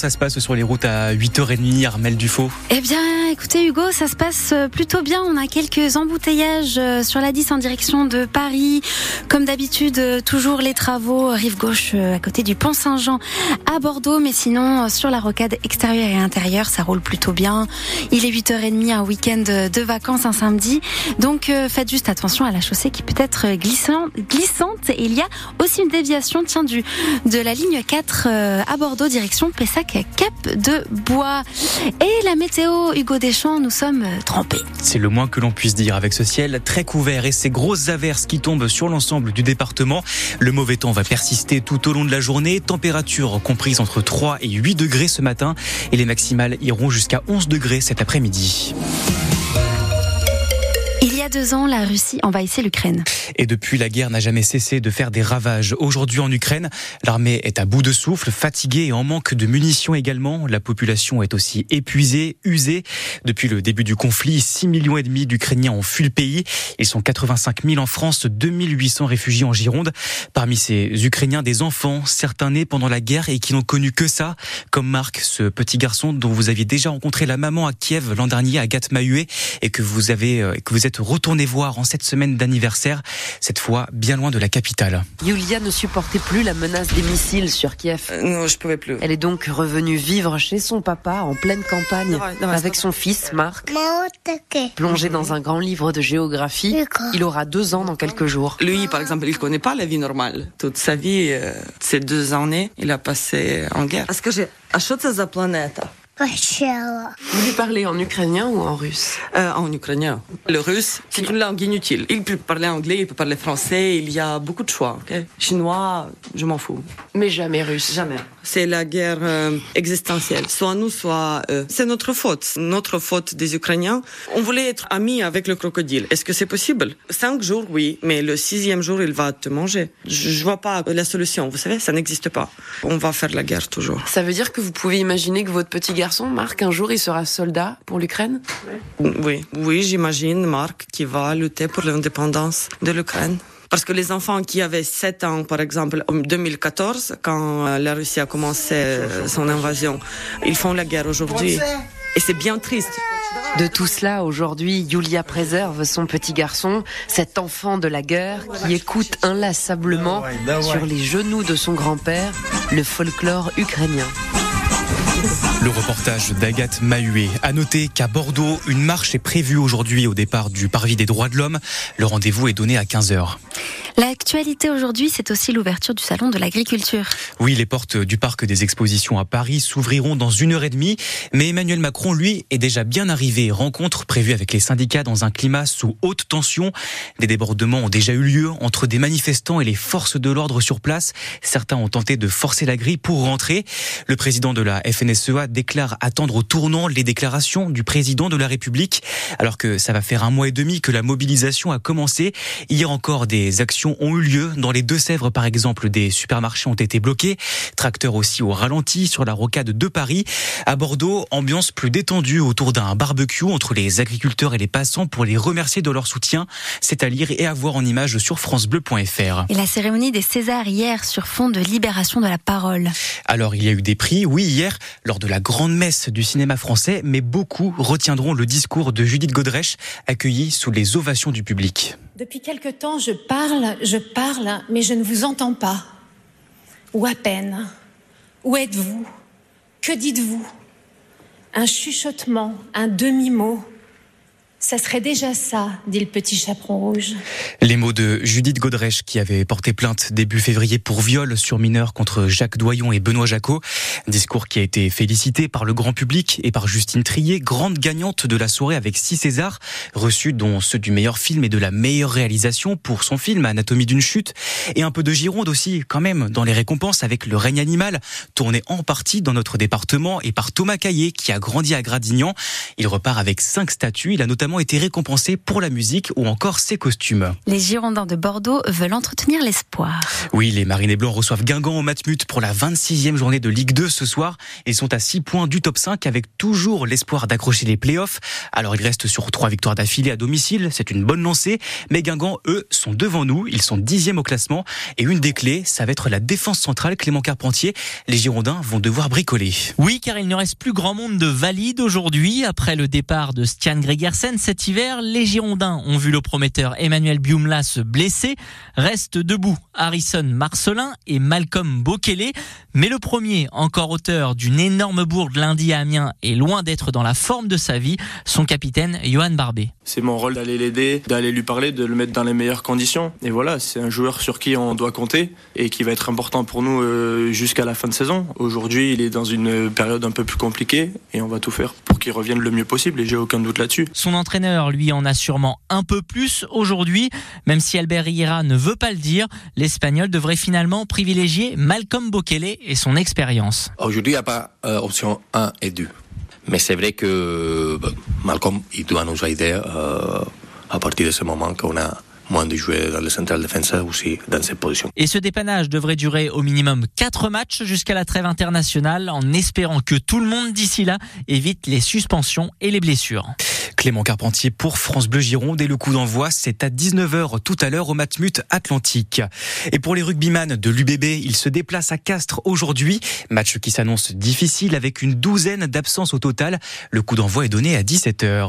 ça se passe sur les routes à 8h30, Armel Dufaux Eh bien, écoutez Hugo, ça se passe euh, plutôt bien. On a quelques embouteillages euh, sur la 10 en direction de Paris. Comme d'habitude, euh, toujours les travaux rive gauche à côté du pont Saint-Jean à Bordeaux. Mais sinon, sur la rocade extérieure et intérieure, ça roule plutôt bien. Il est 8h30, un week-end de vacances, un samedi. Donc, faites juste attention à la chaussée qui peut être glissante. glissante. Il y a aussi une déviation, tiens, du, de la ligne 4 à Bordeaux, direction Pessac, Cap de Bois. Et la météo, Hugo Deschamps, nous sommes trempés. C'est le moins que l'on puisse dire avec ce ciel très couvert et ces grosses averses qui tombent sur l'ensemble du département. Le mauvais temps va persister tout au long de la journée. Température comprise entre 3 et 8 degrés ce matin et les maximales iront jusqu'à 11 degrés cet après-midi y a deux ans, la Russie envahissait l'Ukraine. Et depuis, la guerre n'a jamais cessé de faire des ravages. Aujourd'hui en Ukraine, l'armée est à bout de souffle, fatiguée et en manque de munitions également. La population est aussi épuisée, usée. Depuis le début du conflit, 6 millions et demi d'Ukrainiens ont fui le pays. Ils sont 85 000 en France, 2800 réfugiés en Gironde. Parmi ces Ukrainiens, des enfants, certains nés pendant la guerre et qui n'ont connu que ça, comme Marc, ce petit garçon dont vous aviez déjà rencontré la maman à Kiev l'an dernier, Agathe Mahué, et que vous avez, euh, que vous êtes retourner voir en cette semaine d'anniversaire, cette fois bien loin de la capitale. Yulia ne supportait plus la menace des missiles sur Kiev. Euh, non, je pouvais plus. Elle est donc revenue vivre chez son papa en pleine campagne avec son fils Marc. Plongé dans un grand livre de géographie, il aura deux ans dans quelques jours. Lui, par exemple, il ne connaît pas la vie normale. Toute sa vie, euh, ces deux années, il a passé en guerre. Est-ce que j'ai... planète vous lui parlez en ukrainien ou en russe? Euh, En ukrainien. Le russe, c'est une langue inutile. Il peut parler anglais, il peut parler français, il y a beaucoup de choix. Chinois, je m'en fous. Mais jamais russe Jamais. C'est la guerre euh, existentielle. Soit nous, soit eux. C'est notre faute. Notre faute des Ukrainiens. On voulait être amis avec le crocodile. Est-ce que c'est possible? Cinq jours, oui. Mais le sixième jour, il va te manger. Je, je vois pas la solution. Vous savez, ça n'existe pas. On va faire la guerre toujours. Ça veut dire que vous pouvez imaginer que votre petit garçon Marc, un jour il sera soldat pour l'Ukraine Oui, oui, j'imagine Marc qui va lutter pour l'indépendance de l'Ukraine. Parce que les enfants qui avaient 7 ans, par exemple, en 2014, quand euh, la Russie a commencé euh, son invasion, ils font la guerre aujourd'hui. Et c'est bien triste. De tout cela, aujourd'hui, Yulia préserve son petit garçon, cet enfant de la guerre qui écoute inlassablement sur les genoux de son grand-père le folklore ukrainien. Le reportage d'Agathe Mahué. A noter qu'à Bordeaux, une marche est prévue aujourd'hui au départ du Parvis des droits de l'homme. Le rendez-vous est donné à 15h. L'actualité aujourd'hui, c'est aussi l'ouverture du salon de l'agriculture. Oui, les portes du parc des expositions à Paris s'ouvriront dans une heure et demie. Mais Emmanuel Macron, lui, est déjà bien arrivé. Rencontre prévue avec les syndicats dans un climat sous haute tension. Des débordements ont déjà eu lieu entre des manifestants et les forces de l'ordre sur place. Certains ont tenté de forcer la grille pour rentrer. Le président de la FNSEA déclare attendre au tournant les déclarations du président de la République. Alors que ça va faire un mois et demi que la mobilisation a commencé. Hier encore, des actions ont eu lieu. Dans les Deux-Sèvres, par exemple, des supermarchés ont été bloqués. Tracteurs aussi au ralenti sur la rocade de Paris. À Bordeaux, ambiance plus détendue autour d'un barbecue entre les agriculteurs et les passants pour les remercier de leur soutien. C'est à lire et à voir en image sur francebleu.fr. Et la cérémonie des Césars hier sur fond de libération de la parole. Alors, il y a eu des prix, oui, hier, lors de la grande messe du cinéma français, mais beaucoup retiendront le discours de Judith Godrèche, accueilli sous les ovations du public. Depuis quelque temps, je parle, je parle, mais je ne vous entends pas. Ou à peine. Où êtes-vous? Que dites-vous? Un chuchotement, un demi-mot, ça serait déjà ça, dit le petit chaperon rouge. Les mots de Judith Godrèche qui avait porté plainte début février pour viol sur mineur contre Jacques Doyon et Benoît Jacot. Discours qui a été félicité par le grand public et par Justine Trier, grande gagnante de la soirée avec six Césars, reçus dont ceux du meilleur film et de la meilleure réalisation pour son film Anatomie d'une chute. Et un peu de Gironde aussi, quand même, dans les récompenses avec Le règne animal, tourné en partie dans notre département et par Thomas Caillé qui a grandi à Gradignan. Il repart avec cinq statues. Il a notamment notamment été récompensé pour la musique ou encore ses costumes. Les Girondins de Bordeaux veulent entretenir l'espoir. Oui, les Marinés Blancs reçoivent Guingamp au Matmut pour la 26e journée de Ligue 2 ce soir. Ils sont à 6 points du top 5 avec toujours l'espoir d'accrocher les playoffs. Alors ils restent sur trois victoires d'affilée à domicile, c'est une bonne lancée. Mais Guingamp, eux, sont devant nous. Ils sont dixième au classement. Et une des clés, ça va être la défense centrale Clément Carpentier. Les Girondins vont devoir bricoler. Oui, car il ne reste plus grand monde de valide aujourd'hui. Après le départ de Stian Gregersen cet hiver, les Girondins ont vu le prometteur Emmanuel Biumla se blesser. Restent debout Harrison Marcelin et Malcolm Bokele. Mais le premier, encore auteur d'une énorme bourde lundi à Amiens, est loin d'être dans la forme de sa vie. Son capitaine, Johan Barbet. C'est mon rôle d'aller l'aider, d'aller lui parler, de le mettre dans les meilleures conditions. Et voilà, c'est un joueur sur qui on doit compter et qui va être important pour nous euh, jusqu'à la fin de saison. Aujourd'hui, il est dans une période un peu plus compliquée et on va tout faire pour qu'il revienne le mieux possible et j'ai aucun doute là-dessus. Son entraîneur, lui, en a sûrement un peu plus aujourd'hui. Même si Albert Riera ne veut pas le dire, l'Espagnol devrait finalement privilégier Malcolm Bokele et son expérience. Aujourd'hui, il n'y a pas euh, option 1 et 2. Mais c'est vrai que bah, Malcolm, il doit nous aider euh, à partir de ce moment qu'on a moins de jouer dans le central défenseur aussi dans cette position. Et ce dépannage devrait durer au minimum 4 matchs jusqu'à la trêve internationale en espérant que tout le monde d'ici là évite les suspensions et les blessures. Clément Carpentier pour France Bleu Gironde et le coup d'envoi c'est à 19h tout à l'heure au Matmut Atlantique. Et pour les rugbyman de l'UBB, ils se déplacent à Castres aujourd'hui, match qui s'annonce difficile avec une douzaine d'absences au total. Le coup d'envoi est donné à 17h.